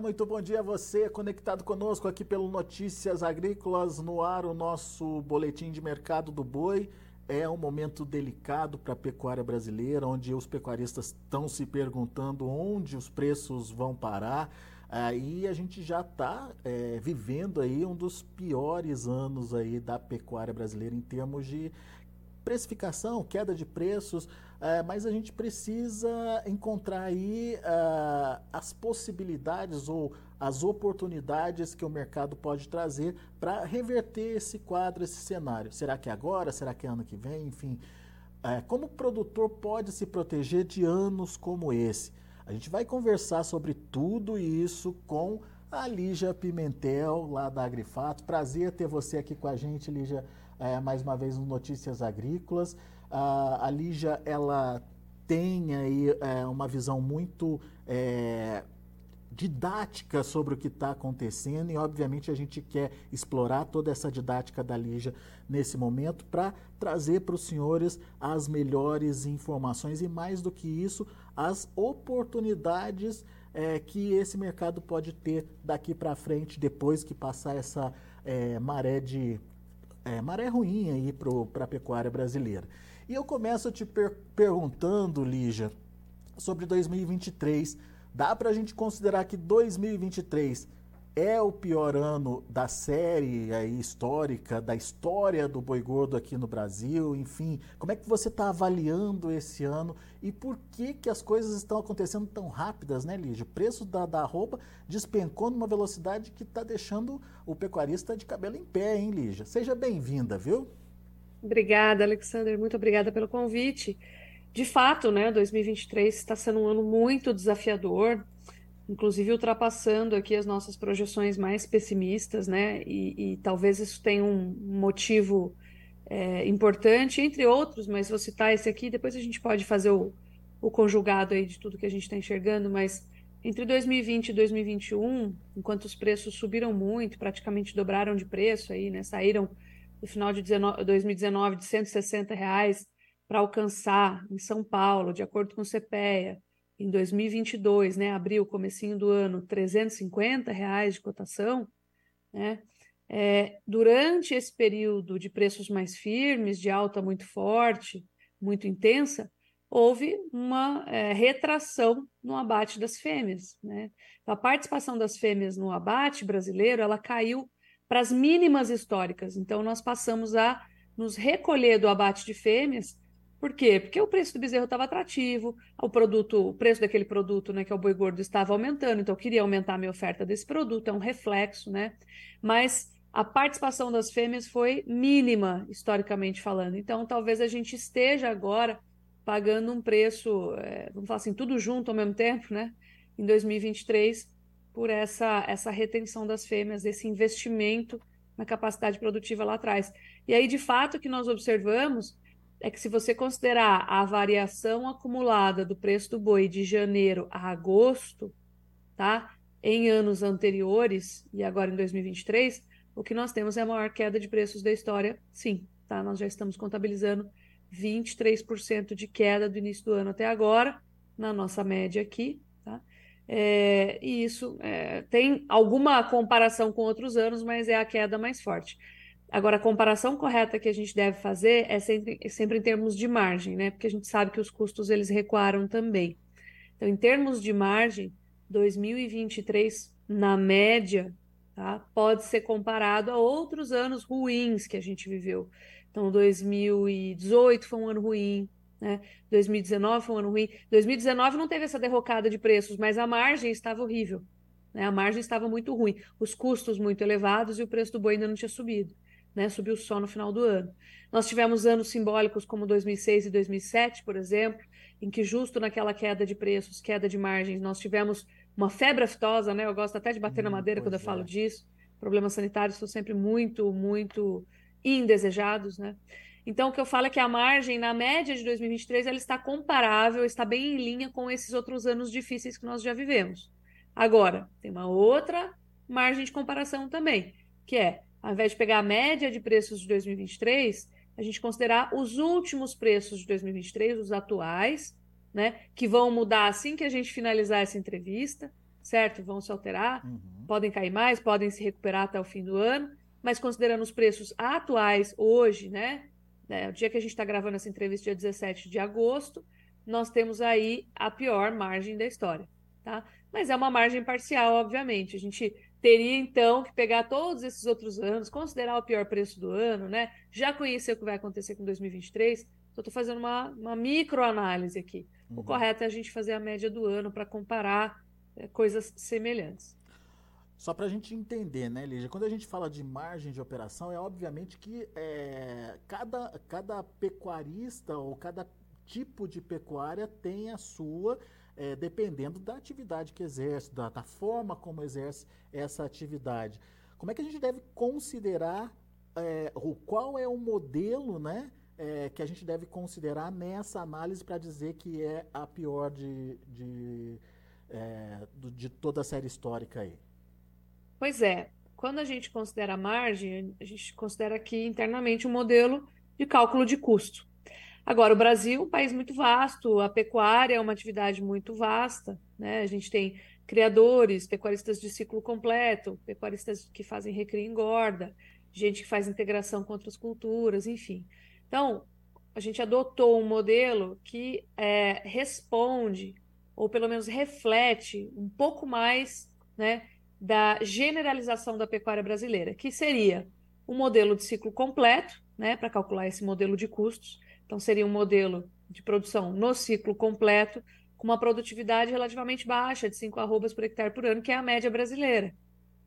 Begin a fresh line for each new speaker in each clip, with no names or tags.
Muito bom dia a você conectado conosco aqui pelo Notícias Agrícolas no ar, o nosso boletim de mercado do boi. É um momento delicado para a pecuária brasileira, onde os pecuaristas estão se perguntando onde os preços vão parar. Aí a gente já está é, vivendo aí um dos piores anos aí da pecuária brasileira em termos de precificação, queda de preços, é, mas a gente precisa encontrar aí uh, as possibilidades ou as oportunidades que o mercado pode trazer para reverter esse quadro, esse cenário. Será que é agora? Será que é ano que vem? Enfim, é, como o produtor pode se proteger de anos como esse? A gente vai conversar sobre tudo isso com a Lígia Pimentel, lá da Agrifato. Prazer ter você aqui com a gente, Lígia é, mais uma vez no Notícias Agrícolas. a Lígia, ela tem aí é, uma visão muito é, didática sobre o que está acontecendo e, obviamente, a gente quer explorar toda essa didática da Lígia nesse momento para trazer para os senhores as melhores informações e, mais do que isso, as oportunidades é, que esse mercado pode ter daqui para frente, depois que passar essa é, maré de é, maré ruim aí para a pecuária brasileira. E eu começo te per perguntando, Lígia, sobre 2023. Dá para a gente considerar que 2023 é o pior ano da série aí, histórica, da história do boi gordo aqui no Brasil, enfim. Como é que você está avaliando esse ano e por que, que as coisas estão acontecendo tão rápidas, né, Lígia? O preço da, da roupa despencou numa velocidade que está deixando o pecuarista de cabelo em pé, hein, Lígia? Seja bem-vinda, viu?
Obrigada, Alexander. Muito obrigada pelo convite. De fato, né, 2023 está sendo um ano muito desafiador inclusive ultrapassando aqui as nossas projeções mais pessimistas, né? E, e talvez isso tenha um motivo é, importante, entre outros, mas vou citar esse aqui, depois a gente pode fazer o, o conjugado aí de tudo que a gente está enxergando, mas entre 2020 e 2021, enquanto os preços subiram muito, praticamente dobraram de preço aí, né? Saíram no final de 2019 de 160 reais para alcançar em São Paulo, de acordo com o CPEA, em 2022, né, abril, comecinho do ano, 350 reais de cotação, né, é, durante esse período de preços mais firmes, de alta muito forte, muito intensa, houve uma é, retração no abate das fêmeas. Né? A participação das fêmeas no abate brasileiro ela caiu para as mínimas históricas. Então, nós passamos a nos recolher do abate de fêmeas por quê? Porque o preço do bezerro estava atrativo, o produto, o preço daquele produto, né, que é o boi gordo, estava aumentando, então eu queria aumentar a minha oferta desse produto, é um reflexo, né? Mas a participação das fêmeas foi mínima, historicamente falando. Então, talvez a gente esteja agora pagando um preço, é, vamos falar assim, tudo junto ao mesmo tempo, né? Em 2023, por essa, essa retenção das fêmeas, esse investimento na capacidade produtiva lá atrás. E aí, de fato, o que nós observamos é que se você considerar a variação acumulada do preço do boi de janeiro a agosto, tá? Em anos anteriores e agora em 2023, o que nós temos é a maior queda de preços da história, sim, tá? Nós já estamos contabilizando 23% de queda do início do ano até agora, na nossa média aqui, tá? É, e isso é, tem alguma comparação com outros anos, mas é a queda mais forte. Agora, a comparação correta que a gente deve fazer é sempre, sempre em termos de margem, né? Porque a gente sabe que os custos eles recuaram também. Então, em termos de margem, 2023, na média, tá? pode ser comparado a outros anos ruins que a gente viveu. Então, 2018 foi um ano ruim, né? 2019 foi um ano ruim. 2019 não teve essa derrocada de preços, mas a margem estava horrível. Né? A margem estava muito ruim, os custos muito elevados e o preço do boi ainda não tinha subido né, subiu só no final do ano. Nós tivemos anos simbólicos como 2006 e 2007, por exemplo, em que justo naquela queda de preços, queda de margens, nós tivemos uma febre aftosa, né? Eu gosto até de bater hum, na madeira quando eu é. falo disso. Problemas sanitários são sempre muito, muito indesejados, né? Então, o que eu falo é que a margem, na média de 2023, ela está comparável, está bem em linha com esses outros anos difíceis que nós já vivemos. Agora, tem uma outra margem de comparação também, que é ao invés de pegar a média de preços de 2023, a gente considerar os últimos preços de 2023, os atuais, né, que vão mudar assim que a gente finalizar essa entrevista, certo? Vão se alterar, uhum. podem cair mais, podem se recuperar até o fim do ano, mas considerando os preços atuais hoje, né? né o dia que a gente está gravando essa entrevista, dia 17 de agosto, nós temos aí a pior margem da história, tá? Mas é uma margem parcial, obviamente. A gente teria então que pegar todos esses outros anos, considerar o pior preço do ano, né? Já conhecer o que vai acontecer com 2023. Então, estou fazendo uma, uma microanálise aqui. Uhum. O correto é a gente fazer a média do ano para comparar é, coisas semelhantes.
Só para a gente entender, né, Lígia? Quando a gente fala de margem de operação, é obviamente que é, cada, cada pecuarista ou cada tipo de pecuária tem a sua é, dependendo da atividade que exerce, da, da, forma como exerce essa atividade. Como é que a gente deve considerar é, o qual é o modelo, né? É, que a gente deve considerar nessa análise para dizer que é a pior de, de, é, de toda a série histórica aí?
Pois é, quando a gente considera a margem, a gente considera aqui internamente um modelo de cálculo de custo. Agora, o Brasil é um país muito vasto, a pecuária é uma atividade muito vasta, né? A gente tem criadores, pecuaristas de ciclo completo, pecuaristas que fazem recria e engorda, gente que faz integração com outras culturas, enfim. Então, a gente adotou um modelo que é, responde, ou pelo menos reflete, um pouco mais né, da generalização da pecuária brasileira, que seria um modelo de ciclo completo, né, para calcular esse modelo de custos, então, seria um modelo de produção no ciclo completo, com uma produtividade relativamente baixa, de 5 arrobas por hectare por ano, que é a média brasileira.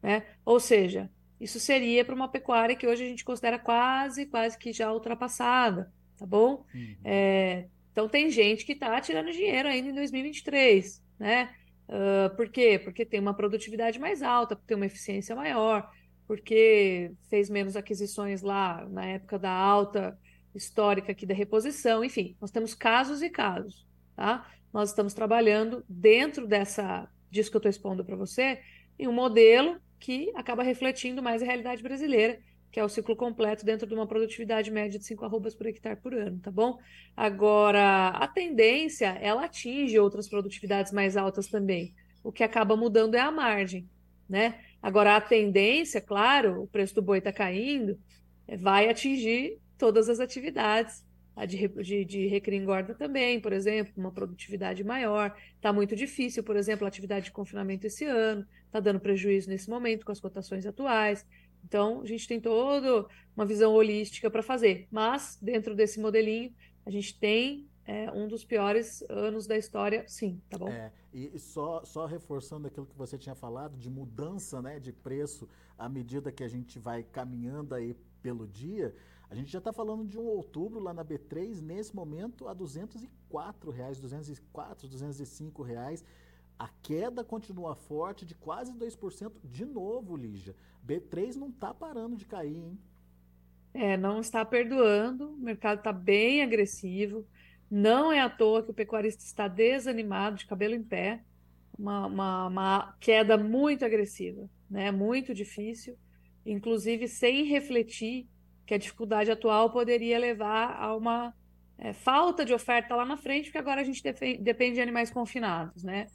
Né? Ou seja, isso seria para uma pecuária que hoje a gente considera quase, quase que já ultrapassada, tá bom? Uhum. É, então, tem gente que está tirando dinheiro ainda em 2023, né? Uh, por quê? Porque tem uma produtividade mais alta, porque tem uma eficiência maior, porque fez menos aquisições lá na época da alta histórica aqui da reposição, enfim, nós temos casos e casos, tá? Nós estamos trabalhando dentro dessa disso que eu estou expondo para você, em um modelo que acaba refletindo mais a realidade brasileira, que é o ciclo completo dentro de uma produtividade média de 5 arrobas por hectare por ano, tá bom? Agora, a tendência, ela atinge outras produtividades mais altas também. O que acaba mudando é a margem, né? Agora, a tendência, claro, o preço do boi está caindo, vai atingir todas as atividades. A de, de, de engorda também, por exemplo, uma produtividade maior. Está muito difícil, por exemplo, a atividade de confinamento esse ano, está dando prejuízo nesse momento com as cotações atuais. Então, a gente tem toda uma visão holística para fazer. Mas, dentro desse modelinho, a gente tem é, um dos piores anos da história, sim, tá bom?
É, e só, só reforçando aquilo que você tinha falado de mudança né, de preço à medida que a gente vai caminhando aí pelo dia, a gente já está falando de um outubro lá na B3, nesse momento, a 204 reais, 204, 205 reais. A queda continua forte de quase 2% de novo, Lígia. B3 não está parando de cair, hein?
É, não está perdoando, o mercado está bem agressivo. Não é à toa que o pecuarista está desanimado, de cabelo em pé. Uma, uma, uma queda muito agressiva, né? muito difícil, inclusive sem refletir que a dificuldade atual poderia levar a uma é, falta de oferta lá na frente, porque agora a gente depende de animais confinados, né?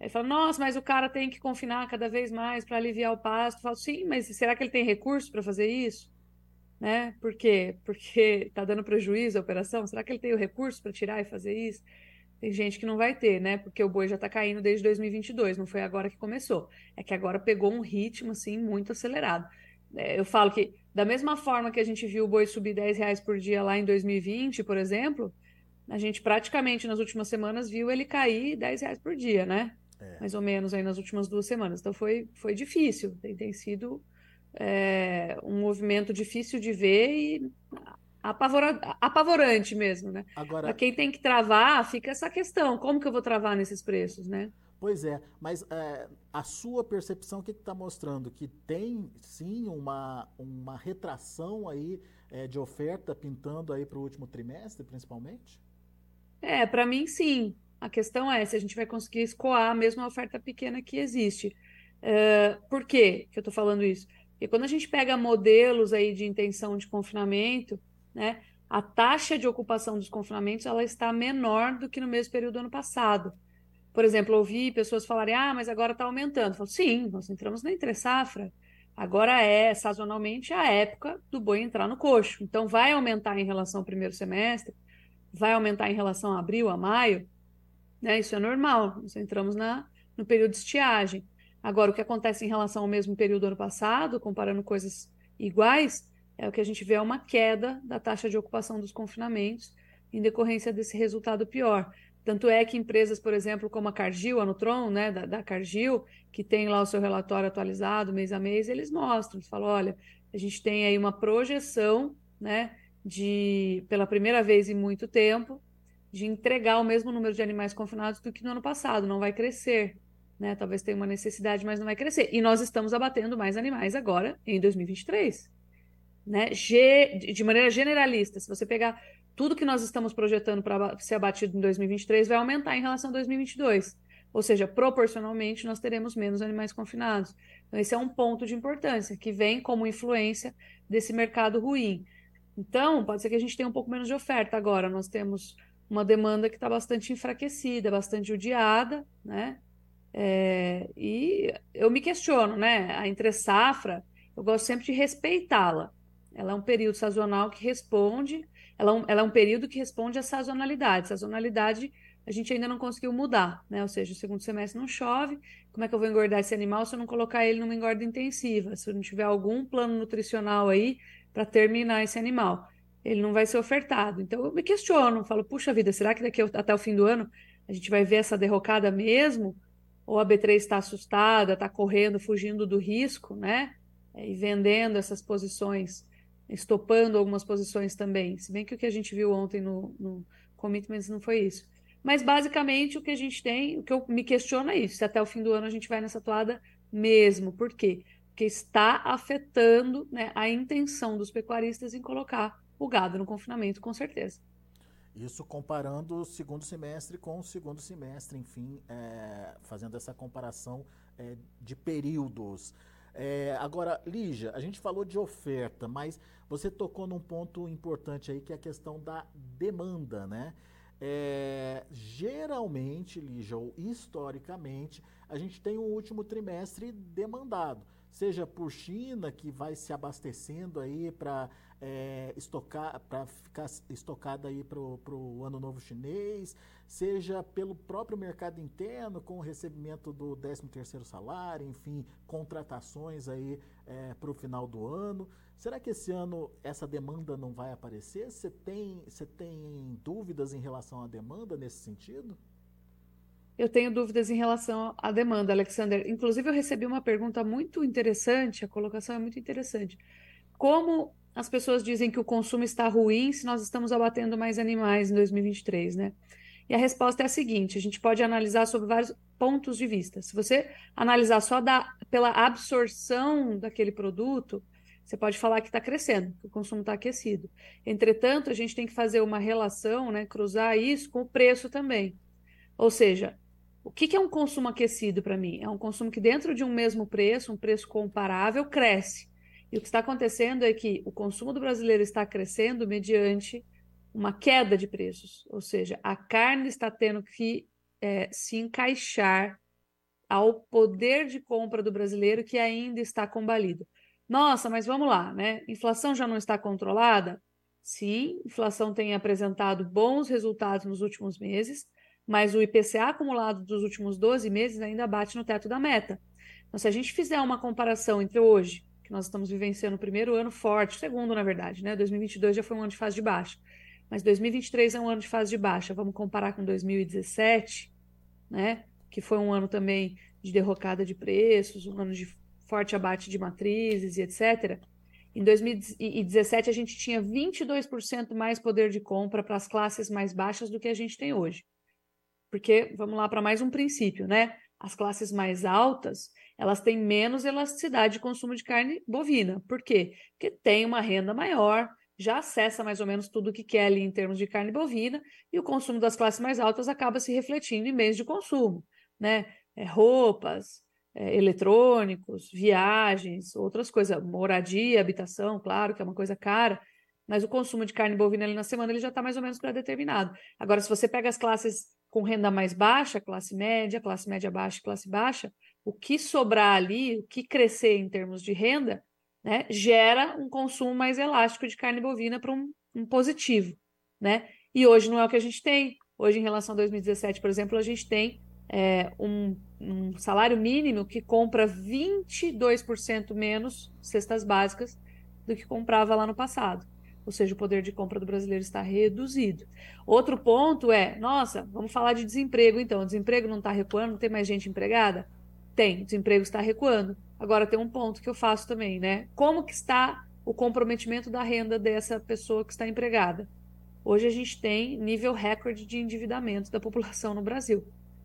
Aí fala, nossa, mas o cara tem que confinar cada vez mais para aliviar o pasto. Eu falo, sim, mas será que ele tem recursos para fazer isso? Né? Por quê? Porque está dando prejuízo à operação? Será que ele tem o recurso para tirar e fazer isso? Tem gente que não vai ter, né? Porque o boi já está caindo desde 2022, não foi agora que começou. É que agora pegou um ritmo, assim, muito acelerado. É, eu falo que da mesma forma que a gente viu o boi subir 10 reais por dia lá em 2020, por exemplo, a gente praticamente nas últimas semanas viu ele cair 10 reais por dia, né? É. Mais ou menos aí nas últimas duas semanas. Então foi, foi difícil, tem, tem sido é, um movimento difícil de ver e apavora, apavorante mesmo, né? Agora... Para quem tem que travar, fica essa questão: como que eu vou travar nesses preços, né?
Pois é, mas é, a sua percepção, o que está mostrando? Que tem sim uma, uma retração aí é, de oferta pintando aí para o último trimestre, principalmente?
É, para mim sim. A questão é se a gente vai conseguir escoar a oferta pequena que existe. É, por quê que eu estou falando isso? Porque quando a gente pega modelos aí de intenção de confinamento, né, a taxa de ocupação dos confinamentos ela está menor do que no mesmo período do ano passado. Por exemplo, ouvi pessoas falarem, ah, mas agora está aumentando. Falo, sim, nós entramos na entre-safra. Agora é, sazonalmente, a época do boi entrar no coxo. Então, vai aumentar em relação ao primeiro semestre, vai aumentar em relação a abril, a maio, né? Isso é normal. Nós entramos na, no período de estiagem. Agora, o que acontece em relação ao mesmo período do ano passado, comparando coisas iguais, é o que a gente vê é uma queda da taxa de ocupação dos confinamentos em decorrência desse resultado pior. Tanto é que empresas, por exemplo, como a Cargill, a Nutron, né, da, da Cargill, que tem lá o seu relatório atualizado mês a mês, eles mostram, eles falam, olha, a gente tem aí uma projeção, né, de, pela primeira vez em muito tempo, de entregar o mesmo número de animais confinados do que no ano passado, não vai crescer, né, talvez tenha uma necessidade, mas não vai crescer. E nós estamos abatendo mais animais agora em 2023, né, de maneira generalista, se você pegar tudo que nós estamos projetando para ser abatido em 2023 vai aumentar em relação a 2022. Ou seja, proporcionalmente, nós teremos menos animais confinados. Então, esse é um ponto de importância que vem como influência desse mercado ruim. Então, pode ser que a gente tenha um pouco menos de oferta agora. Nós temos uma demanda que está bastante enfraquecida, bastante judiada, né? É, e eu me questiono, né? A entre safra, eu gosto sempre de respeitá-la. Ela é um período sazonal que responde ela, é ela é um período que responde à sazonalidade. Sazonalidade a gente ainda não conseguiu mudar, né? Ou seja, o segundo semestre não chove, como é que eu vou engordar esse animal se eu não colocar ele numa engorda intensiva? Se eu não tiver algum plano nutricional aí para terminar esse animal, ele não vai ser ofertado. Então eu me questiono, falo, puxa vida, será que daqui até o fim do ano a gente vai ver essa derrocada mesmo? Ou a B3 está assustada, está correndo, fugindo do risco, né? E vendendo essas posições estopando algumas posições também. Se bem que o que a gente viu ontem no, no Commitments não foi isso. Mas basicamente o que a gente tem, o que eu me questiono é isso: se até o fim do ano a gente vai nessa toada mesmo. Por quê? Porque está afetando né, a intenção dos pecuaristas em colocar o gado no confinamento, com certeza.
Isso comparando o segundo semestre com o segundo semestre, enfim, é, fazendo essa comparação é, de períodos. É, agora, Lígia, a gente falou de oferta, mas você tocou num ponto importante aí que é a questão da demanda, né? É, geralmente, Lígia, ou historicamente, a gente tem o último trimestre demandado, seja por China, que vai se abastecendo aí para é, estocar, para ficar estocada aí para o ano novo chinês, seja pelo próprio mercado interno, com o recebimento do 13º salário, enfim, contratações aí é, para o final do ano. Será que esse ano essa demanda não vai aparecer? Você tem, você tem dúvidas em relação à demanda nesse sentido?
Eu tenho dúvidas em relação à demanda, Alexander. Inclusive, eu recebi uma pergunta muito interessante, a colocação é muito interessante. Como as pessoas dizem que o consumo está ruim se nós estamos abatendo mais animais em 2023, né? E a resposta é a seguinte: a gente pode analisar sobre vários pontos de vista. Se você analisar só da, pela absorção daquele produto, você pode falar que está crescendo, que o consumo está aquecido. Entretanto, a gente tem que fazer uma relação, né, cruzar isso com o preço também. Ou seja, o que, que é um consumo aquecido para mim? É um consumo que, dentro de um mesmo preço, um preço comparável, cresce. E o que está acontecendo é que o consumo do brasileiro está crescendo mediante uma queda de preços, ou seja, a carne está tendo que é, se encaixar ao poder de compra do brasileiro que ainda está combalido. Nossa, mas vamos lá, né? Inflação já não está controlada? Sim, inflação tem apresentado bons resultados nos últimos meses, mas o IPCA acumulado dos últimos 12 meses ainda bate no teto da meta. Então, se a gente fizer uma comparação entre hoje, que nós estamos vivenciando o primeiro ano forte, segundo, na verdade, né? 2022 já foi um ano de fase de baixa mas 2023 é um ano de fase de baixa. Vamos comparar com 2017, né? Que foi um ano também de derrocada de preços, um ano de forte abate de matrizes e etc. Em 2017 a gente tinha 22% mais poder de compra para as classes mais baixas do que a gente tem hoje. Porque vamos lá para mais um princípio, né? As classes mais altas, elas têm menos elasticidade de consumo de carne bovina. Por quê? Porque tem uma renda maior, já acessa mais ou menos tudo o que quer ali em termos de carne bovina, e o consumo das classes mais altas acaba se refletindo em meios de consumo, né? É, roupas, é, eletrônicos, viagens, outras coisas, moradia, habitação, claro que é uma coisa cara, mas o consumo de carne bovina ali na semana ele já está mais ou menos pré-determinado. Agora, se você pega as classes com renda mais baixa, classe média, classe média baixa, classe baixa, o que sobrar ali, o que crescer em termos de renda, né, gera um consumo mais elástico de carne bovina para um, um, positivo, né? E hoje não é o que a gente tem. Hoje, em relação a 2017, por exemplo, a gente tem é, um, um, salário mínimo que compra 22% menos cestas básicas do que comprava lá no passado. Ou seja, o poder de compra do brasileiro está reduzido. Outro ponto é, nossa, vamos falar de desemprego então. O desemprego não está recuando, não tem mais gente empregada? Tem, o desemprego está recuando. Agora tem um ponto que eu faço também, né? Como que está o comprometimento da renda dessa pessoa que está empregada? Hoje a gente tem nível recorde de endividamento da população no Brasil.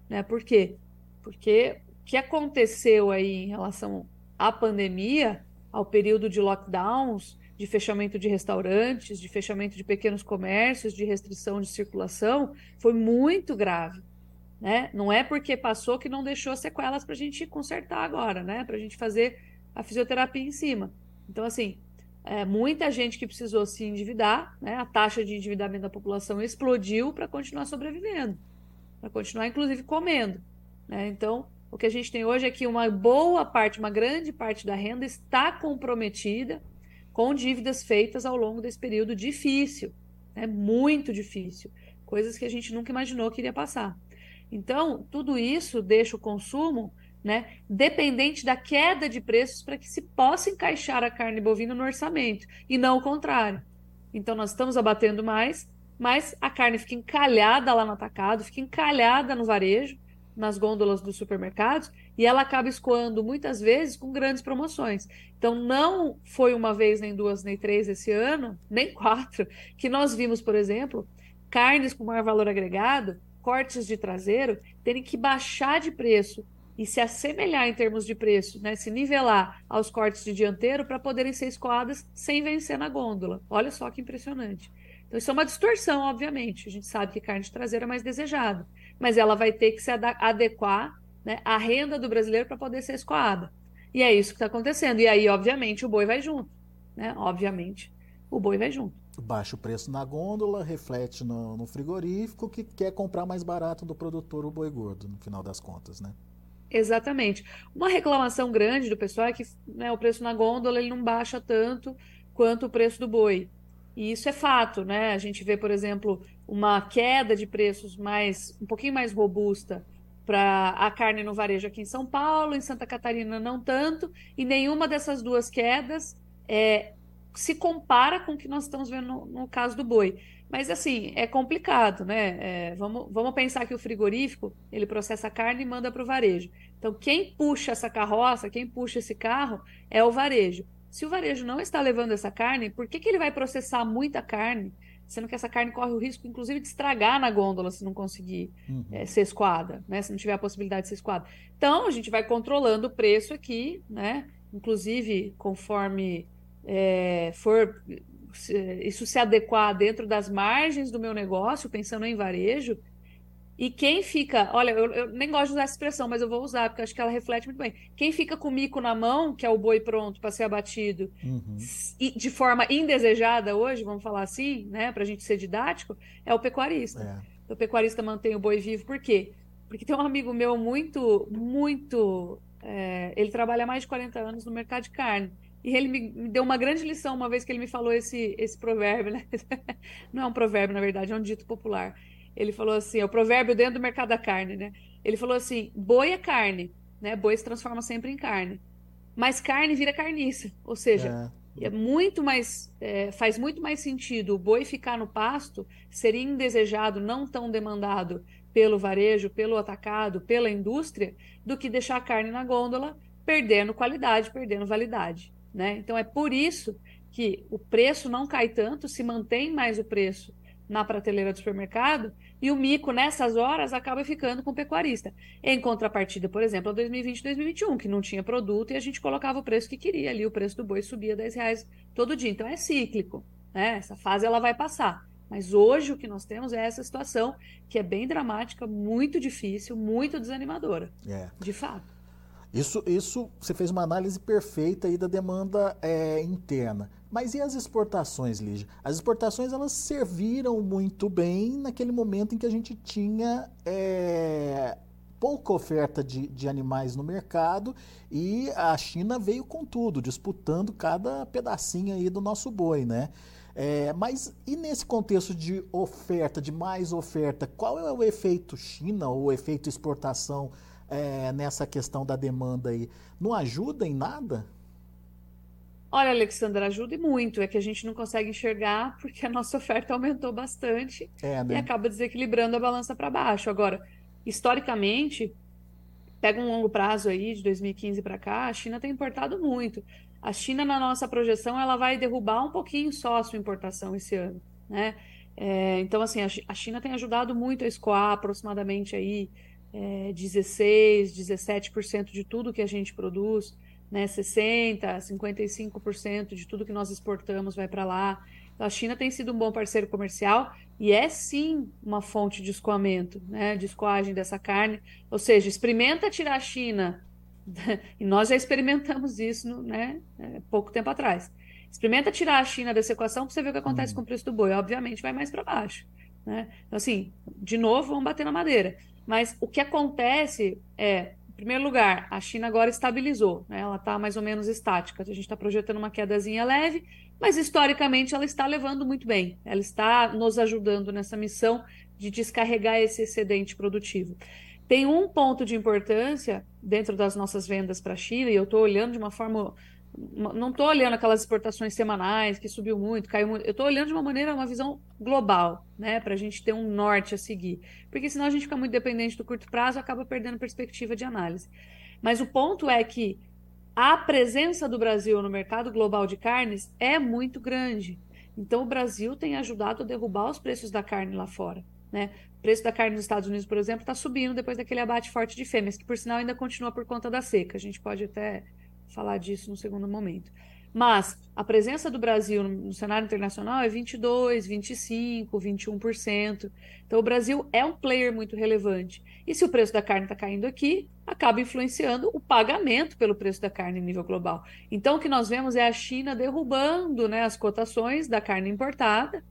Né? Por quê? Porque o que aconteceu aí em relação à pandemia, ao período de lockdowns, de fechamento de restaurantes, de fechamento de pequenos comércios, de restrição de circulação, foi muito grave. Né? Não é porque passou que não deixou sequelas para a gente consertar agora, né? Para a gente fazer a fisioterapia em cima. Então, assim, é, muita gente que precisou se endividar, né? A taxa de endividamento da população explodiu para continuar sobrevivendo, para continuar, inclusive, comendo. Né? Então, o que a gente tem hoje é que uma boa parte, uma grande parte da renda está comprometida com dívidas feitas ao longo desse período difícil, né? muito difícil, coisas que a gente nunca imaginou que iria passar. Então, tudo isso deixa o consumo né, dependente da queda de preços para que se possa encaixar a carne bovina no orçamento, e não o contrário. Então, nós estamos abatendo mais, mas a carne fica encalhada lá no atacado, fica encalhada no varejo, nas gôndolas dos supermercados, e ela acaba escoando muitas vezes com grandes promoções. Então, não foi uma vez, nem duas, nem três esse ano, nem quatro, que nós vimos, por exemplo, carnes com maior valor agregado cortes de traseiro terem que baixar de preço e se assemelhar em termos de preço, né, se nivelar aos cortes de dianteiro para poderem ser escoadas sem vencer na gôndola. Olha só que impressionante. Então, isso é uma distorção, obviamente. A gente sabe que carne de traseiro é mais desejada, mas ela vai ter que se adequar né, à renda do brasileiro para poder ser escoada. E é isso que está acontecendo. E aí, obviamente, o boi vai junto. Né? Obviamente, o boi vai junto
baixa o preço na gôndola, reflete no, no, frigorífico que quer comprar mais barato do produtor o boi gordo, no final das contas, né?
Exatamente. Uma reclamação grande do pessoal é que né, o preço na gôndola ele não baixa tanto quanto o preço do boi. E isso é fato, né? A gente vê, por exemplo, uma queda de preços mais um pouquinho mais robusta para a carne no varejo aqui em São Paulo, em Santa Catarina não tanto, e nenhuma dessas duas quedas é, se compara com o que nós estamos vendo no, no caso do boi. Mas assim, é complicado, né? É, vamos, vamos pensar que o frigorífico ele processa carne e manda para o varejo. Então, quem puxa essa carroça, quem puxa esse carro é o varejo. Se o varejo não está levando essa carne, por que, que ele vai processar muita carne, sendo que essa carne corre o risco, inclusive, de estragar na gôndola se não conseguir uhum. é, ser escoada, né? Se não tiver a possibilidade de ser escoada. Então, a gente vai controlando o preço aqui, né? Inclusive, conforme é, for isso se adequar dentro das margens do meu negócio, pensando em varejo, e quem fica, olha, eu, eu, nem gosto de usar essa expressão, mas eu vou usar, porque acho que ela reflete muito bem. Quem fica com o mico na mão, que é o boi pronto para ser abatido, uhum. e de forma indesejada hoje, vamos falar assim, né, para a gente ser didático, é o pecuarista. É. O pecuarista mantém o boi vivo, por quê? Porque tem um amigo meu muito, muito. É, ele trabalha há mais de 40 anos no mercado de carne. E ele me, me, deu uma grande lição uma vez que ele me falou esse, esse provérbio, né? Não é um provérbio, na verdade, é um dito popular. Ele falou assim, é o provérbio dentro do mercado da carne, né? Ele falou assim, boi é carne, né? Boi se transforma sempre em carne. Mas carne vira carniça, ou seja, é, é muito mais, é, faz muito mais sentido o boi ficar no pasto, seria indesejado, não tão demandado pelo varejo, pelo atacado, pela indústria, do que deixar a carne na gôndola, perdendo qualidade, perdendo validade. Né? Então é por isso que o preço não cai tanto, se mantém mais o preço na prateleira do supermercado e o mico nessas horas acaba ficando com o pecuarista. Em contrapartida, por exemplo, a 2020 2021, que não tinha produto e a gente colocava o preço que queria ali, o preço do boi subia 10 reais todo dia. Então é cíclico, né? Essa fase ela vai passar. Mas hoje o que nós temos é essa situação que é bem dramática, muito difícil, muito desanimadora. É. De fato.
Isso, isso você fez uma análise perfeita aí da demanda é, interna. Mas e as exportações, Lígia? As exportações elas serviram muito bem naquele momento em que a gente tinha é, pouca oferta de, de animais no mercado e a China veio com tudo, disputando cada pedacinho aí do nosso boi, né? É, mas e nesse contexto de oferta, de mais oferta, qual é o efeito China ou o efeito exportação é, nessa questão da demanda aí, não ajuda em nada?
Olha, Alexandra, ajuda e muito. É que a gente não consegue enxergar porque a nossa oferta aumentou bastante é, né? e acaba desequilibrando a balança para baixo. Agora, historicamente, pega um longo prazo aí, de 2015 para cá, a China tem importado muito. A China, na nossa projeção, ela vai derrubar um pouquinho só a sua importação esse ano, né? É, então, assim, a China tem ajudado muito a escoar aproximadamente aí é, 16, 17% de tudo que a gente produz, né, 60, 55% de tudo que nós exportamos vai para lá. Então, a China tem sido um bom parceiro comercial e é sim uma fonte de escoamento, né, de escoagem dessa carne. Ou seja, experimenta tirar a China, e nós já experimentamos isso né, é, pouco tempo atrás. Experimenta tirar a China dessa equação para você ver o que acontece hum. com o preço do boi. Obviamente vai mais para baixo. Né? Então, assim, de novo, vamos bater na madeira. Mas o que acontece é, em primeiro lugar, a China agora estabilizou, né? ela está mais ou menos estática. A gente está projetando uma quedazinha leve, mas historicamente ela está levando muito bem. Ela está nos ajudando nessa missão de descarregar esse excedente produtivo. Tem um ponto de importância dentro das nossas vendas para a China, e eu estou olhando de uma forma não estou olhando aquelas exportações semanais que subiu muito, caiu muito. Eu estou olhando de uma maneira, uma visão global, né? Para a gente ter um norte a seguir. Porque senão a gente fica muito dependente do curto prazo acaba perdendo perspectiva de análise. Mas o ponto é que a presença do Brasil no mercado global de carnes é muito grande. Então o Brasil tem ajudado a derrubar os preços da carne lá fora. Né? O preço da carne nos Estados Unidos, por exemplo, está subindo depois daquele abate forte de fêmeas, que por sinal ainda continua por conta da seca. A gente pode até falar disso no segundo momento. Mas a presença do Brasil no cenário internacional é 22, 25, 21%. Então o Brasil é um player muito relevante. E se o preço da carne está caindo aqui, acaba influenciando o pagamento pelo preço da carne em nível global. Então o que nós vemos é a China derrubando né, as cotações da carne importada.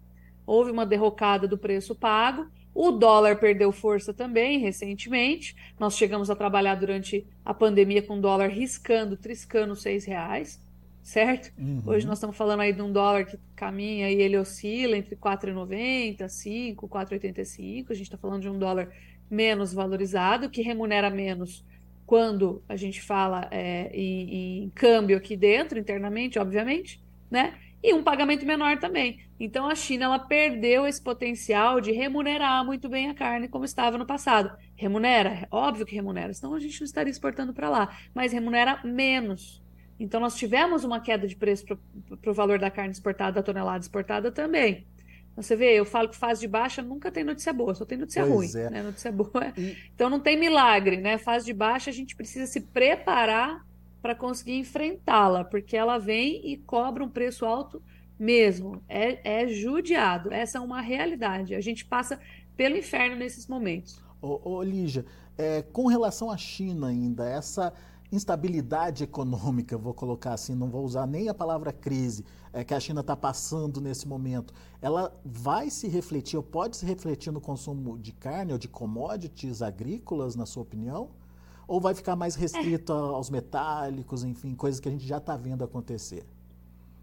Houve uma derrocada do preço pago o dólar perdeu força também recentemente. Nós chegamos a trabalhar durante a pandemia com o dólar riscando, triscando seis reais, certo? Uhum. Hoje nós estamos falando aí de um dólar que caminha e ele oscila entre 4,90, 5, 4,85. A gente está falando de um dólar menos valorizado, que remunera menos quando a gente fala é, em, em câmbio aqui dentro, internamente, obviamente, né? E um pagamento menor também. Então a China ela perdeu esse potencial de remunerar muito bem a carne como estava no passado. Remunera, óbvio que remunera, senão a gente não estaria exportando para lá, mas remunera menos. Então nós tivemos uma queda de preço para o valor da carne exportada, da tonelada exportada também. Você vê, eu falo que fase de baixa nunca tem notícia boa, só tem notícia pois ruim. É. Né? Notícia boa. Então não tem milagre, né? Fase de baixa a gente precisa se preparar para conseguir enfrentá-la, porque ela vem e cobra um preço alto mesmo. É, é judiado. Essa é uma realidade. A gente passa pelo inferno nesses momentos.
Ô, ô Lígia, é, com relação à China ainda, essa instabilidade econômica, vou colocar assim, não vou usar nem a palavra crise, é, que a China está passando nesse momento, ela vai se refletir, ou pode se refletir no consumo de carne ou de commodities agrícolas, na sua opinião? Ou vai ficar mais restrito é. aos metálicos, enfim, coisas que a gente já está vendo acontecer?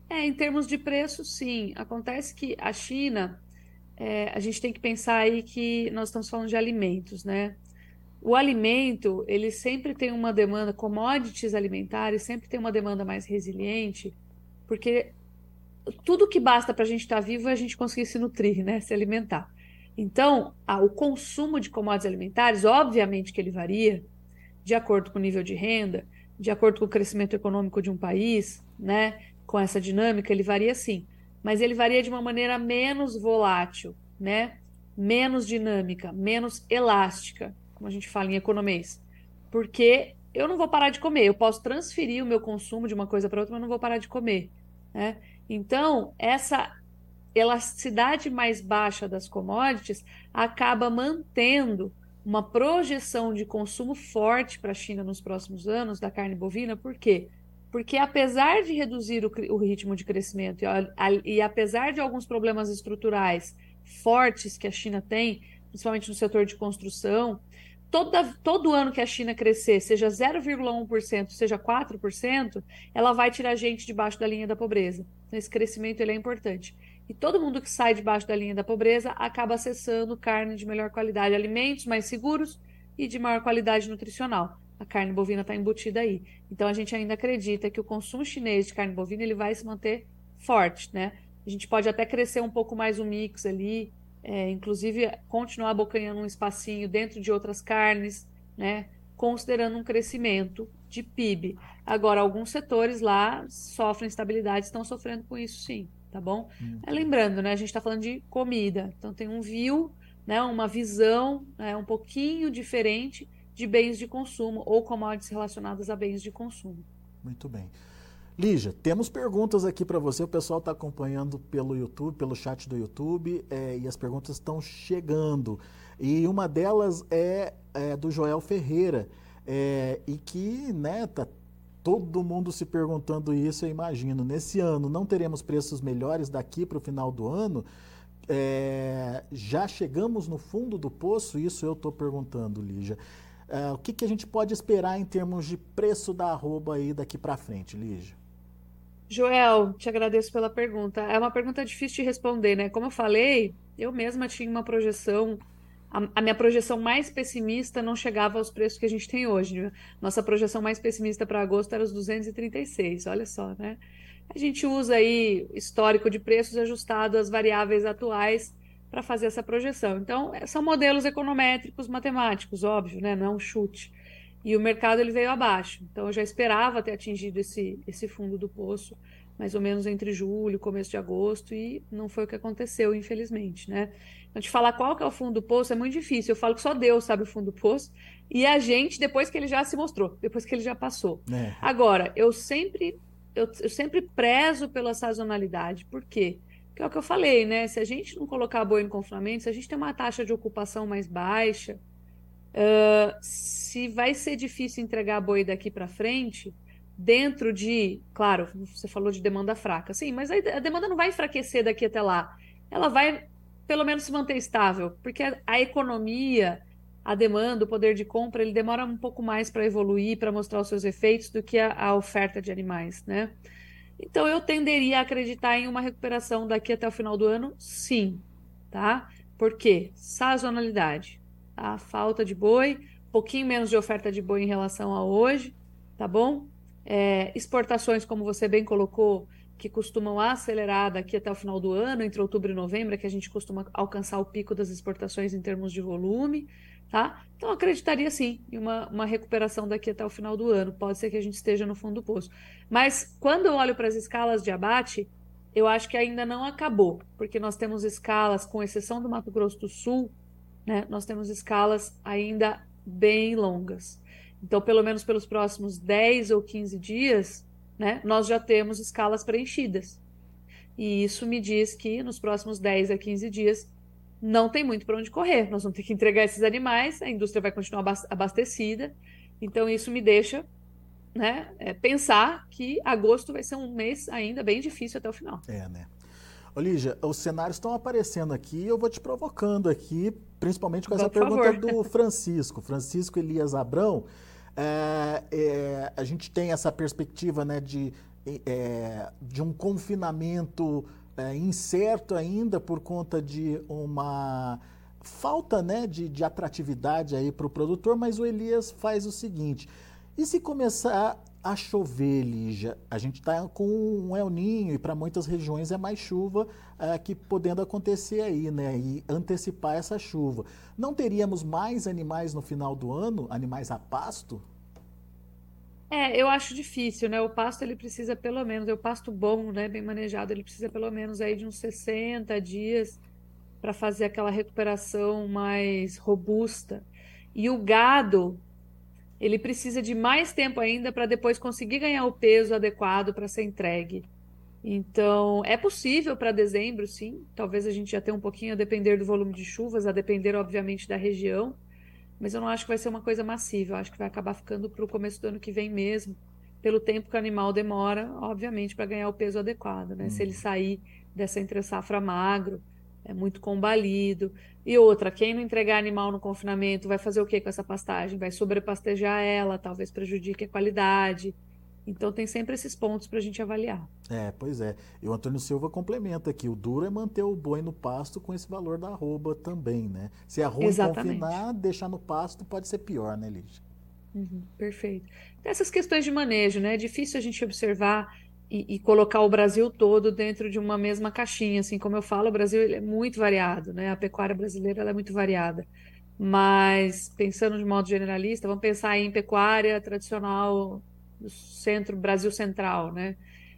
É, em termos de preço, sim. Acontece que a China, é, a gente tem que pensar aí que nós estamos falando de alimentos, né? O alimento, ele sempre tem uma demanda, commodities alimentares sempre tem uma demanda mais resiliente, porque tudo que basta para a gente estar tá vivo é a gente conseguir se nutrir, né? Se alimentar. Então, o consumo de commodities alimentares, obviamente que ele varia, de acordo com o nível de renda, de acordo com o crescimento econômico de um país, né? Com essa dinâmica, ele varia sim, mas ele varia de uma maneira menos volátil, né? Menos dinâmica, menos elástica, como a gente fala em economês. Porque eu não vou parar de comer, eu posso transferir o meu consumo de uma coisa para outra, mas não vou parar de comer, né? Então, essa elasticidade mais baixa das commodities acaba mantendo uma projeção de consumo forte para a China nos próximos anos da carne bovina, por quê? Porque apesar de reduzir o, o ritmo de crescimento e, a, e apesar de alguns problemas estruturais fortes que a China tem, principalmente no setor de construção, toda, todo ano que a China crescer, seja 0,1%, seja 4%, ela vai tirar gente debaixo da linha da pobreza. Então, esse crescimento ele é importante. E todo mundo que sai debaixo da linha da pobreza acaba acessando carne de melhor qualidade, alimentos mais seguros e de maior qualidade nutricional. A carne bovina está embutida aí. Então a gente ainda acredita que o consumo chinês de carne bovina ele vai se manter forte, né? A gente pode até crescer um pouco mais o mix ali, é, inclusive continuar abocanhando um espacinho dentro de outras carnes, né? Considerando um crescimento de PIB. Agora, alguns setores lá sofrem instabilidade, estão sofrendo com isso sim tá bom? Hum. É, lembrando, né, a gente está falando de comida, então tem um view, né, uma visão né, um pouquinho diferente de bens de consumo ou commodities relacionadas a bens de consumo.
Muito bem. Lígia, temos perguntas aqui para você. O pessoal está acompanhando pelo YouTube, pelo chat do YouTube, é, e as perguntas estão chegando. E uma delas é, é do Joel Ferreira, é, e que né, tá todo mundo se perguntando isso, eu imagino. Nesse ano, não teremos preços melhores daqui para o final do ano? É, já chegamos no fundo do poço? Isso eu estou perguntando, Lígia. É, o que, que a gente pode esperar em termos de preço da arroba aí daqui para frente, Lígia?
Joel, te agradeço pela pergunta. É uma pergunta difícil de responder, né? Como eu falei, eu mesma tinha uma projeção a, a, minha projeção mais pessimista não chegava aos preços que a gente tem hoje. Né? Nossa projeção mais pessimista para agosto era os 236, olha só, né? A gente usa aí histórico de preços ajustado às variáveis atuais para fazer essa projeção. Então, é, são modelos econométricos matemáticos, óbvio, né? Não é um chute. E o mercado ele veio abaixo. Então, eu já esperava ter atingido esse, esse fundo do poço, mais ou menos entre julho, começo de agosto, e não foi o que aconteceu, infelizmente, né? Então, te falar qual que é o fundo do poço é muito difícil. Eu falo que só Deus sabe o fundo do poço. E a gente, depois que ele já se mostrou, depois que ele já passou. É. Agora, eu sempre, eu, eu, sempre prezo pela sazonalidade. Por quê? Porque é o que eu falei, né? Se a gente não colocar boi no confinamento, se a gente tem uma taxa de ocupação mais baixa, uh, se vai ser difícil entregar boi daqui para frente, dentro de, claro, você falou de demanda fraca, sim, mas a demanda não vai enfraquecer daqui até lá. Ela vai pelo menos se manter estável, porque a, economia, a demanda, o poder de compra, ele demora um pouco mais para evoluir, para mostrar os seus efeitos do que a, a oferta de animais, né? Então eu tenderia a acreditar em uma recuperação daqui até o final do ano, sim, tá? Por quê? Sazonalidade, tá? Falta de boi, pouquinho menos de oferta de boi em relação a hoje, tá bom? É, exportações, como você bem colocou, que costumam acelerar daqui até o final do ano, entre outubro e novembro, é que a gente costuma alcançar o pico das exportações em termos de volume, tá? Então, acreditaria sim em uma, uma recuperação daqui até o final do ano. Pode ser que a gente esteja no fundo do poço. Mas, quando eu olho para as escalas de abate, eu acho que ainda não acabou, porque nós temos escalas, com exceção do Mato Grosso do Sul, né, nós temos escalas ainda bem longas. Então, pelo menos pelos próximos 10 ou 15 dias, né, nós já temos escalas preenchidas. E isso me diz que nos próximos 10 a 15 dias não tem muito para onde correr. Nós vamos ter que entregar esses animais, a indústria vai continuar abastecida. Então, isso me deixa né, é, pensar que agosto vai ser um mês ainda bem difícil até o final.
É, né? Olígia, os cenários estão aparecendo aqui e eu vou te provocando aqui, principalmente com essa Por pergunta favor. do Francisco. Francisco Elias Abrão é, é, a gente tem essa perspectiva né, de, é, de um confinamento é, incerto ainda por conta de uma falta né, de, de atratividade para o produtor, mas o Elias faz o seguinte: e se começar a chover, Lígia? A gente está com um El Ninho e para muitas regiões é mais chuva é, que podendo acontecer aí, né? E antecipar essa chuva. Não teríamos mais animais no final do ano, animais a pasto?
É, eu acho difícil, né? O pasto ele precisa pelo menos, é o pasto bom, né, bem manejado, ele precisa pelo menos aí de uns 60 dias para fazer aquela recuperação mais robusta. E o gado, ele precisa de mais tempo ainda para depois conseguir ganhar o peso adequado para ser entregue. Então, é possível para dezembro, sim. Talvez a gente já tenha um pouquinho a depender do volume de chuvas, a depender, obviamente, da região. mas eu não acho que vai ser uma coisa massiva. Eu acho que vai acabar ficando para o começo do ano que vem mesmo, pelo tempo que o animal demora, obviamente, para ganhar o peso adequado. Né? Hum. Se ele sair dessa entre safra magro, é muito combalido. E outra, quem não entregar animal no confinamento vai fazer o que com essa pastagem? Vai sobrepastejar ela, talvez prejudique a qualidade. Então tem sempre esses pontos para a gente avaliar.
É, pois é. E o Antônio Silva complementa aqui, o duro é manter o boi no pasto com esse valor da arroba também, né? Se a arroba confinar, deixar no pasto pode ser pior, né, Lígia?
Uhum, perfeito. Essas questões de manejo, né? É difícil a gente observar e, e, colocar o Brasil todo dentro de uma mesma caixinha. Assim como eu falo, o Brasil é muito variado, né? A pecuária brasileira é muito variada. Mas, pensando de modo generalista, vamos pensar em pecuária tradicional do centro, Brasil central, né?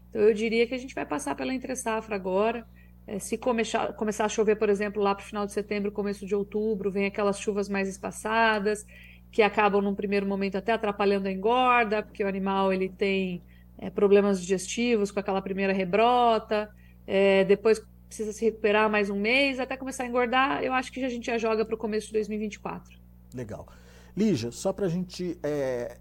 Então, eu diria que a gente vai passar pela entre-safra agora. É, se começar, começar a chover, por exemplo, lá para o final de setembro, começo de outubro, vem aquelas chuvas mais espaçadas, que acabam num primeiro momento até atrapalhando a engorda, porque o animal ele tem é, problemas digestivos com aquela primeira rebrota, é, depois precisa se recuperar mais um mês até começar a engordar. Eu acho que a gente já joga para o começo de 2024.
Legal. Lígia, só para a gente é,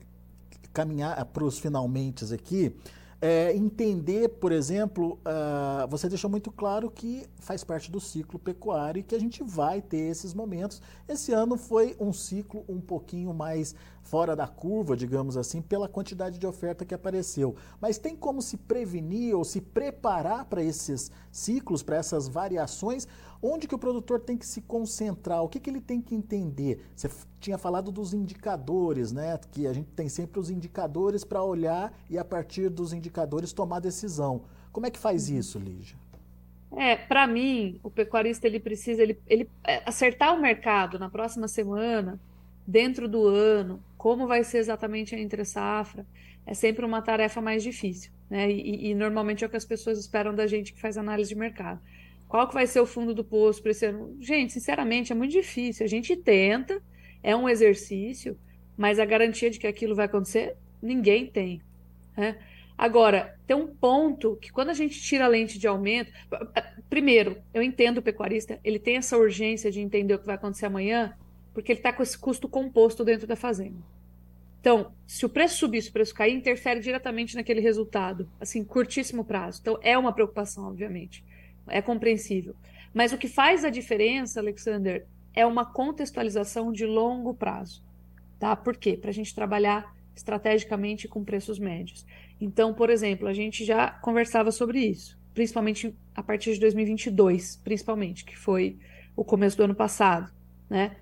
caminhar para os finalmente aqui, é, entender, por exemplo, uh, você deixou muito claro que faz parte do ciclo pecuário e que a gente vai ter esses momentos. Esse ano foi um ciclo um pouquinho mais fora da curva, digamos assim, pela quantidade de oferta que apareceu. Mas tem como se prevenir ou se preparar para esses ciclos, para essas variações? Onde que o produtor tem que se concentrar? O que, que ele tem que entender? Você tinha falado dos indicadores, né? Que a gente tem sempre os indicadores para olhar e a partir dos indicadores tomar decisão. Como é que faz uhum. isso, Lígia?
É, para mim, o pecuarista ele precisa ele, ele é, acertar o mercado na próxima semana, dentro do ano, como vai ser exatamente a entre safra, é sempre uma tarefa mais difícil, né? E, e, normalmente é o que as pessoas esperam da gente que faz análise de mercado. Qual que vai ser o fundo do poço para esse ano? Gente, sinceramente, é muito difícil. A gente tenta, é um exercício, mas a garantia de que aquilo vai acontecer, ninguém tem. Né? Agora, tem um ponto que quando a gente tira a lente de aumento. Primeiro, eu entendo o pecuarista, ele tem essa urgência de entender o que vai acontecer amanhã, porque ele está com esse custo composto dentro da fazenda. Então, se o preço subir, se o preço cair, interfere diretamente naquele resultado, assim, curtíssimo prazo. Então, é uma preocupação, obviamente. É compreensível. Mas o que faz a diferença, Alexander, é uma contextualização de longo prazo. Tá? Por quê? Para a gente trabalhar estrategicamente com preços médios. Então, por exemplo, a gente já conversava sobre isso, principalmente a partir de 2022, principalmente, que foi o começo do ano passado, né?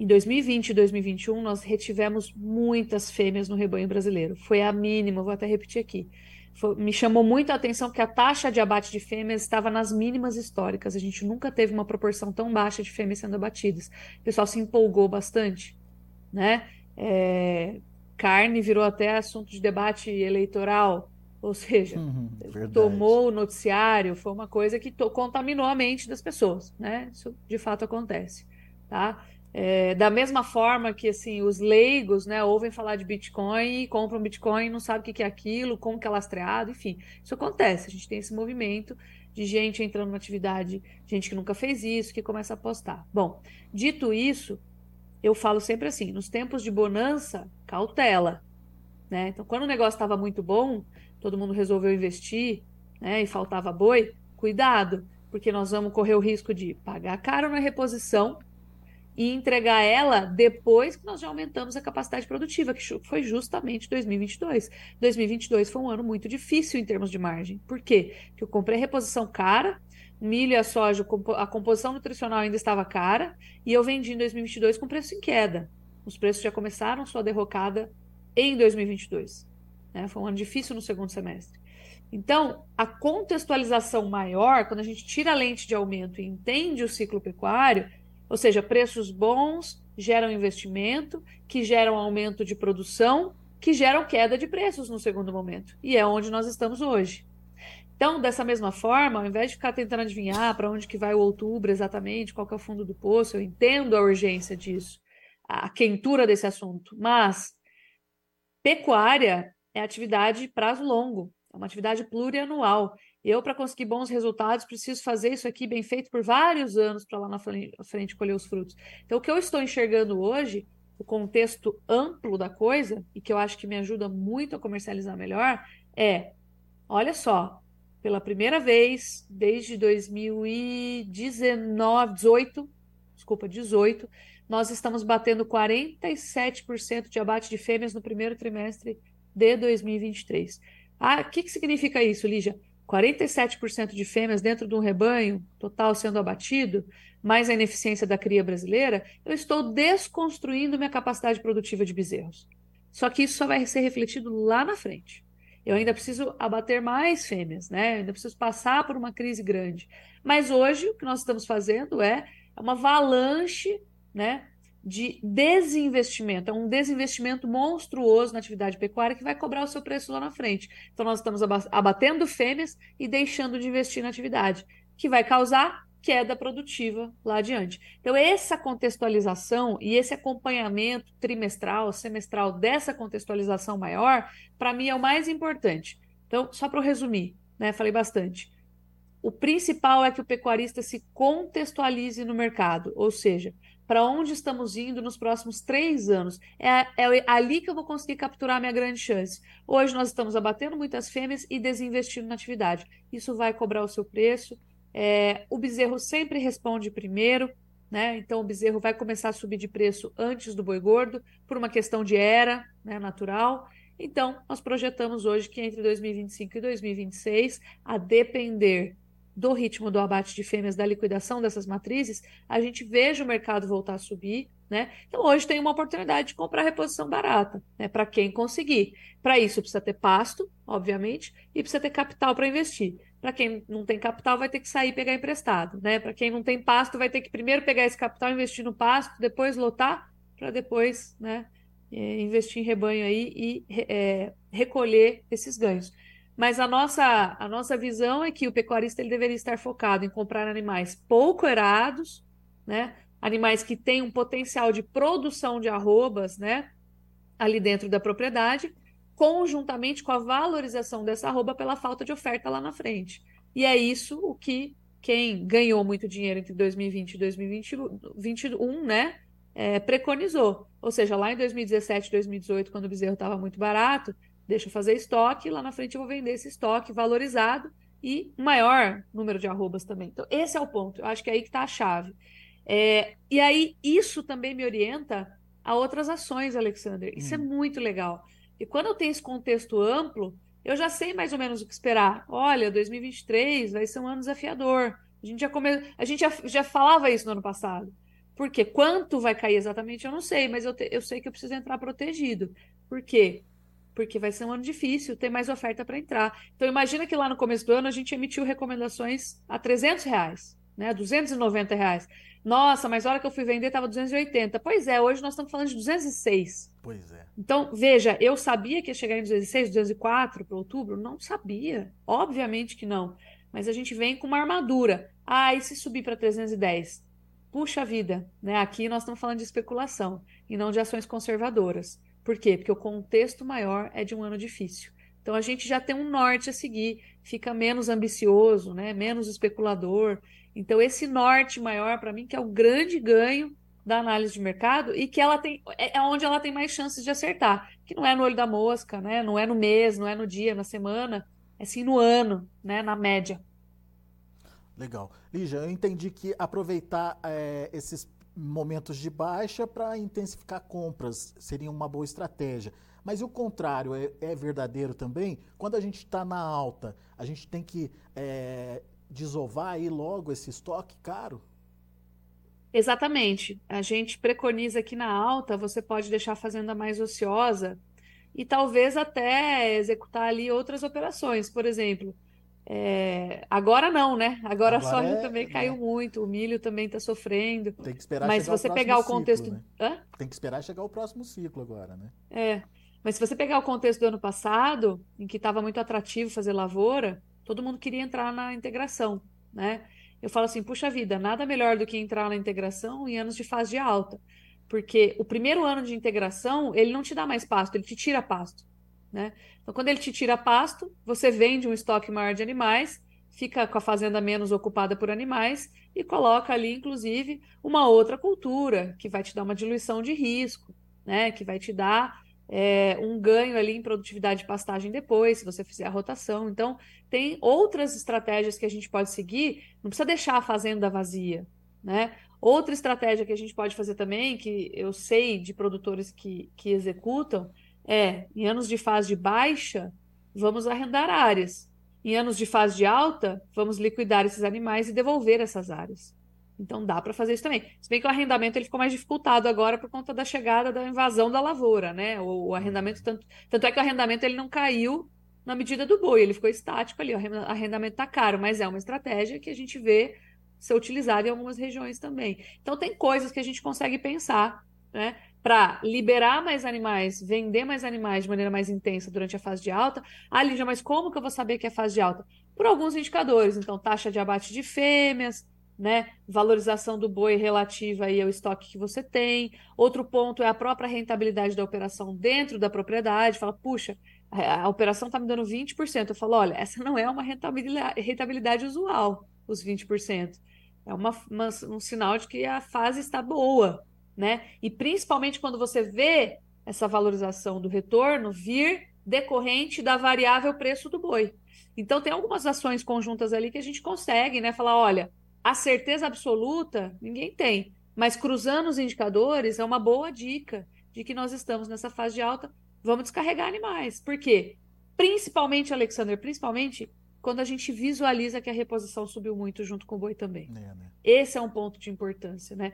Em 2020 e 2021, nós retivemos muitas fêmeas no rebanho brasileiro. Foi a mínima, vou até repetir aqui. Foi, me chamou muito a atenção que a taxa de abate de fêmeas estava nas mínimas históricas. A gente nunca teve uma proporção tão baixa de fêmeas sendo abatidas. O pessoal se empolgou bastante, né? É, carne virou até assunto de debate eleitoral, ou seja, uhum, tomou o noticiário, foi uma coisa que contaminou a mente das pessoas, né? Isso de fato acontece, tá? É, da mesma forma que assim os leigos né, ouvem falar de Bitcoin compram Bitcoin não sabem o que é aquilo, como que é lastreado, enfim, isso acontece. A gente tem esse movimento de gente entrando na atividade, gente que nunca fez isso, que começa a apostar. Bom, dito isso, eu falo sempre assim: nos tempos de bonança, cautela. Né? Então, quando o negócio estava muito bom, todo mundo resolveu investir né, e faltava boi, cuidado, porque nós vamos correr o risco de pagar caro na reposição e entregar ela depois que nós já aumentamos a capacidade produtiva, que foi justamente 2022. 2022 foi um ano muito difícil em termos de margem. Por quê? Porque eu comprei reposição cara, milho e a soja, a composição nutricional ainda estava cara, e eu vendi em 2022 com preço em queda. Os preços já começaram sua derrocada em 2022. Né? Foi um ano difícil no segundo semestre. Então, a contextualização maior, quando a gente tira a lente de aumento e entende o ciclo pecuário, ou seja, preços bons geram investimento, que geram aumento de produção, que geram queda de preços no segundo momento. E é onde nós estamos hoje. Então, dessa mesma forma, ao invés de ficar tentando adivinhar para onde que vai o outubro exatamente, qual é o fundo do poço, eu entendo a urgência disso, a quentura desse assunto, mas pecuária é atividade prazo longo, é uma atividade plurianual. Eu, para conseguir bons resultados, preciso fazer isso aqui bem feito por vários anos para lá na frente, colher os frutos. Então, o que eu estou enxergando hoje o contexto amplo da coisa, e que eu acho que me ajuda muito a comercializar melhor, é: olha só, pela primeira vez desde 2019, 18, desculpa, 18, nós estamos batendo 47% de abate de fêmeas no primeiro trimestre de 2023. Ah, o que, que significa isso, Lígia? 47% de fêmeas dentro de um rebanho total sendo abatido, mais a ineficiência da cria brasileira, eu estou desconstruindo minha capacidade produtiva de bezerros. Só que isso só vai ser refletido lá na frente. Eu ainda preciso abater mais fêmeas, né? Eu ainda preciso passar por uma crise grande. Mas hoje o que nós estamos fazendo é uma avalanche, né, de desinvestimento, é um desinvestimento monstruoso na atividade pecuária que vai cobrar o seu preço lá na frente. Então, nós estamos abatendo fêmeas e deixando de investir na atividade, que vai causar queda produtiva lá adiante. Então, essa contextualização e esse acompanhamento trimestral, semestral dessa contextualização maior, para mim é o mais importante. Então, só para resumir, né, falei bastante. O principal é que o pecuarista se contextualize no mercado, ou seja, para onde estamos indo nos próximos três anos. É, é, ali que eu vou conseguir capturar a minha grande chance. Hoje nós estamos abatendo muitas fêmeas e desinvestindo na atividade. Isso vai cobrar o seu preço. É, o bezerro sempre responde primeiro, né? Então o bezerro vai começar a subir de preço antes do boi gordo, por uma questão de era né, natural. Então, nós projetamos hoje que entre 2025 e 2026, a depender do ritmo do abate de fêmeas, da liquidação dessas matrizes, a gente veja o mercado voltar a subir, né? Então hoje tem uma oportunidade de comprar reposição barata, né? Para quem conseguir. Para isso precisa ter pasto, obviamente, e precisa ter capital para investir. Para quem não tem capital, vai ter que sair e pegar emprestado, né? Para quem não tem pasto, vai ter que primeiro pegar esse capital, investir no pasto, depois lotar, para depois, né? Eh, investir em rebanho aí e é, recolher esses ganhos. Mas a nossa, a nossa visão é que o pecuarista ele deveria estar focado em comprar animais pouco erados, né? animais que têm um potencial de produção de arrobas né? ali dentro da propriedade, conjuntamente com a valorização dessa arroba pela falta de oferta lá na frente. E é isso o que quem ganhou muito dinheiro entre 2020 e 2021, né, é, preconizou. Ou seja, lá em 2017, 2018, quando o bezerro estava muito barato, deixa eu fazer estoque, lá na frente eu vou vender esse estoque valorizado e maior número de arrobas também. Então, esse é o ponto. Eu acho que é aí que está a chave. É, e aí, isso também me orienta a outras ações, Alexander. Isso é hum. é muito legal. E quando eu tenho esse contexto amplo, eu já sei mais ou menos o que esperar. Olha, 2023 vai ser um ano desafiador. A gente já, come... a gente já, já falava isso no ano passado. Porque quanto vai cair exatamente, eu não sei, mas eu, te... eu sei que eu preciso entrar protegido. Por quê? Porque vai ser um ano difícil, tem mais oferta para entrar. Então imagina que lá no começo do ano a gente emitiu recomendações a 300 reais, né, 290 reais. Nossa, mas a hora que eu fui vender estava 280. Pois é, hoje nós estamos falando de 206.
Pois é.
Então, veja, eu sabia que ia chegar em 206, 204 para outubro? Não sabia. Obviamente que não. Mas a gente vem com uma armadura. Ah, e se subir para 310? Puxa vida, né? Aqui nós estamos falando de especulação e não de ações conservadoras. Por quê? Porque o contexto maior é de um ano difícil. Então a gente já tem um norte a seguir, fica menos ambicioso, né? menos especulador. Então esse norte maior para mim que é o grande ganho da análise de mercado e que ela tem é, é onde ela tem mais chances de acertar, que não é no olho da mosca, né? Não é no mês, não é no dia, na semana, é sim no ano, né? Na média.
Legal. Lígia, eu entendi que aproveitar é, esses momentos de baixa para intensificar compras seria uma boa estratégia. Mas o contrário é, é verdadeiro também? Quando a gente está na alta, a gente tem que é, desovar aí logo esse estoque caro?
Exatamente. A gente preconiza que na alta você pode deixar a fazenda mais ociosa e talvez até executar ali outras operações. Por exemplo, é, agora não, né? Agora, agora a soja é, também caiu é. muito, o milho também está sofrendo.
Tem que esperar
mas
chegar
se você pegar o contexto.
Ciclo, né? Tem que esperar chegar o próximo ciclo agora, né?
É. Mas se você pegar o contexto do ano passado, em que estava muito atrativo fazer lavoura, todo mundo queria entrar na integração, né? Eu falo assim, puxa vida, nada melhor do que entrar na integração em anos de fase de alta. Porque o primeiro ano de integração, ele não te dá mais pasto, ele te tira pasto. Né? Então, quando ele te tira pasto, você vende um estoque maior de animais, fica com a fazenda menos ocupada por animais e coloca ali, inclusive, uma outra cultura que vai te dar uma diluição de risco. né? Que vai te dar é, um ganho ali em produtividade de pastagem depois, se você fizer a rotação. Então, tem outras estratégias que a gente pode seguir, não precisa deixar a fazenda vazia, né? Outra estratégia que a gente pode fazer também, que eu sei de produtores que, que executam, é em anos de fase de baixa, vamos arrendar áreas. Em anos de fase de alta, vamos liquidar esses animais e devolver essas áreas. Então dá para fazer isso também. Se bem que o arrendamento ele ficou mais dificultado agora por conta da chegada da invasão da lavoura, né? O, o arrendamento tanto, tanto é que o arrendamento ele não caiu na medida do boi, ele ficou estático ali. O arrendamento está caro, mas é uma estratégia que a gente vê ser utilizada em algumas regiões também. Então tem coisas que a gente consegue pensar, né? Para liberar mais animais, vender mais animais de maneira mais intensa durante a fase de alta. Ah, Lígia, mas como que eu vou saber que é fase de alta? Por alguns indicadores. Então, taxa de abate de fêmeas, né? Valorização do boi relativa aí ao estoque que você tem. Outro ponto é a própria rentabilidade da operação dentro da propriedade. Fala, puxa, a, operação está me dando 20%. Eu falo, olha, essa não é uma rentabilidade, rentabilidade usual, os 20%. É uma, uma, um sinal de que a fase está boa, né? E principalmente quando você vê essa valorização do retorno vir decorrente da variável preço do boi. Então tem algumas ações conjuntas ali que a gente consegue, né? Falar, olha, a certeza absoluta ninguém tem, mas cruzando os indicadores é uma boa dica de que nós estamos nessa fase de alta, vamos descarregar animais. Por quê? Principalmente, Alexander, principalmente quando a gente visualiza que a reposição subiu muito junto com o boi também. É, né? Esse é um ponto de importância, né?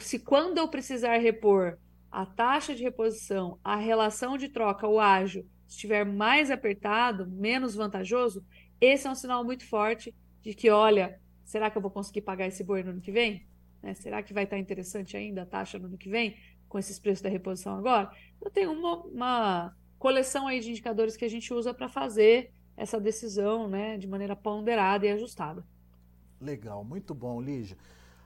Se quando eu precisar repor a taxa de reposição, a relação de troca, o ágio, estiver mais apertado, menos vantajoso, esse é um sinal muito forte de que, olha, Será que eu vou conseguir pagar esse boi no ano que vem? Né? Será que vai estar interessante ainda a taxa no ano que vem, com esses preços da reposição agora? Eu tenho uma, uma coleção aí de indicadores que a gente usa para fazer essa decisão né, de maneira ponderada e ajustada.
Legal, muito bom, Lígia.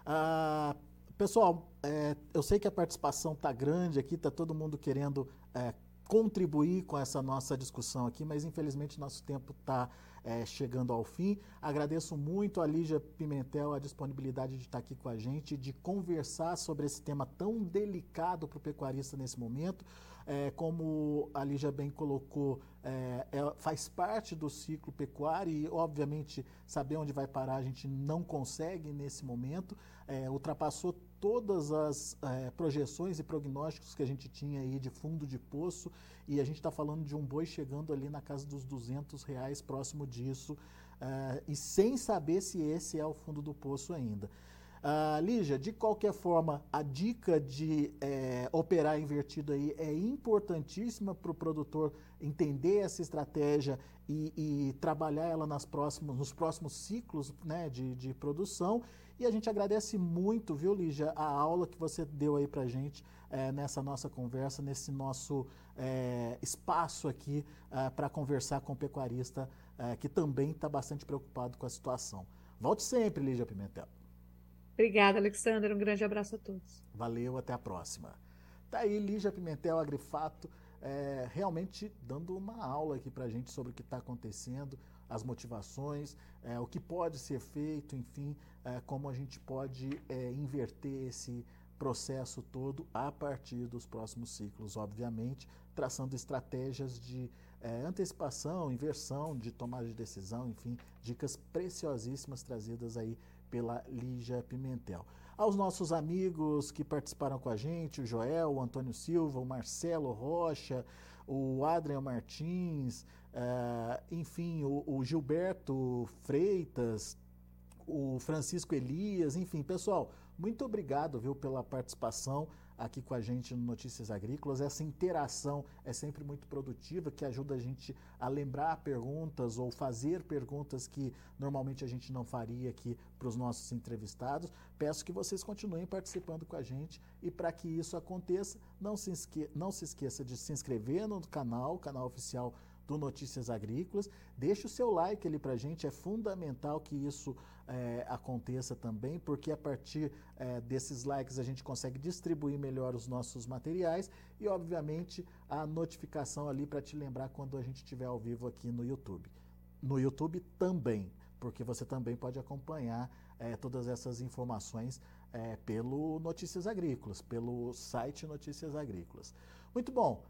Ah, pessoal, é, eu sei que a participação está grande aqui, está todo mundo querendo é, contribuir com essa nossa discussão aqui, mas infelizmente nosso tempo está é, chegando ao fim. Agradeço muito a Lígia Pimentel a disponibilidade de estar aqui com a gente, de conversar sobre esse tema tão delicado para o pecuarista nesse momento. É, como a Lígia bem colocou, é, é, faz parte do ciclo pecuário e, obviamente, saber onde vai parar a gente não consegue nesse momento. É, ultrapassou todas as é, projeções e prognósticos que a gente tinha aí de fundo de poço e a gente está falando de um boi chegando ali na casa dos 200 reais próximo disso é, e sem saber se esse é o fundo do poço ainda. Uh, Lígia, de qualquer forma, a dica de é, operar invertido aí é importantíssima para o produtor entender essa estratégia e, e trabalhar ela nas próximas, nos próximos ciclos né, de, de produção. E a gente agradece muito, viu, Lígia, a aula que você deu aí para gente é, nessa nossa conversa, nesse nosso é, espaço aqui é, para conversar com o pecuarista que também está bastante preocupado com a situação. Volte sempre, Lígia Pimentel.
Obrigada, Alexandre. Um grande abraço a todos.
Valeu, até a próxima. Tá aí, Lígia Pimentel, Agrifato, realmente dando uma aula aqui para a gente sobre o que está acontecendo, as motivações, é, o que pode ser feito, enfim, é, como a gente pode é, inverter esse processo todo a partir dos próximos ciclos, obviamente, traçando estratégias de é, antecipação, inversão, de tomada de decisão, enfim, dicas preciosíssimas trazidas aí pela Lígia Pimentel. Aos nossos amigos que participaram com a gente, o Joel, o Antônio Silva, o Marcelo Rocha, o Adrian Martins, uh, enfim, o, o Gilberto Freitas, o Francisco Elias, enfim, pessoal, muito obrigado, viu, pela participação aqui com a gente no Notícias Agrícolas. Essa interação é sempre muito produtiva, que ajuda a gente a lembrar perguntas ou fazer perguntas que normalmente a gente não faria aqui para os nossos entrevistados. Peço que vocês continuem participando com a gente e para que isso aconteça, não se, não se esqueça de se inscrever no canal, canal oficial do Notícias Agrícolas. Deixe o seu like ali para a gente, é fundamental que isso é, aconteça também, porque a partir é, desses likes a gente consegue distribuir melhor os nossos materiais e, obviamente, a notificação ali para te lembrar quando a gente estiver ao vivo aqui no YouTube. No YouTube também, porque você também pode acompanhar é, todas essas informações é, pelo Notícias Agrícolas, pelo site Notícias Agrícolas. Muito bom.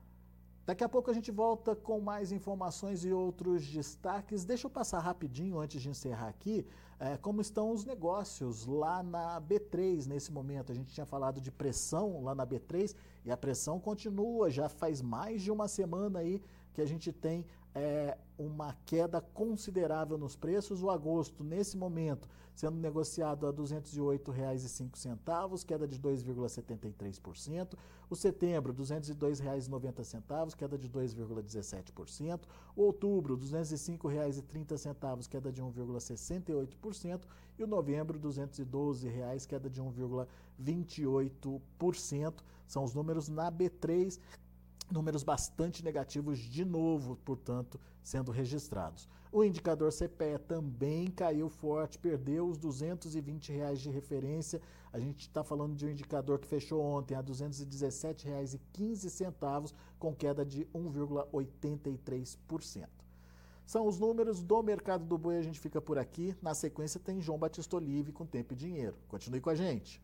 Daqui a pouco a gente volta com mais informações e outros destaques. Deixa eu passar rapidinho antes de encerrar aqui é, como estão os negócios lá na B3 nesse momento. A gente tinha falado de pressão lá na B3 e a pressão continua. Já faz mais de uma semana aí que a gente tem é, uma queda considerável nos preços. O agosto, nesse momento, sendo negociado a R$ 208,05, queda de 2,73%. O setembro, R$ 202,90, queda de 2,17%. O outubro, R$ 205,30, queda de 1,68%. E o novembro, R$ 212,00, queda de 1,28%. São os números na B3 números bastante negativos de novo, portanto, sendo registrados. O indicador CPE também caiu forte, perdeu os 220 reais de referência. A gente está falando de um indicador que fechou ontem a R$ 217,15, com queda de 1,83%. São os números do mercado do boi. A gente fica por aqui. Na sequência tem João Batista Olive com Tempo e Dinheiro. Continue com a gente.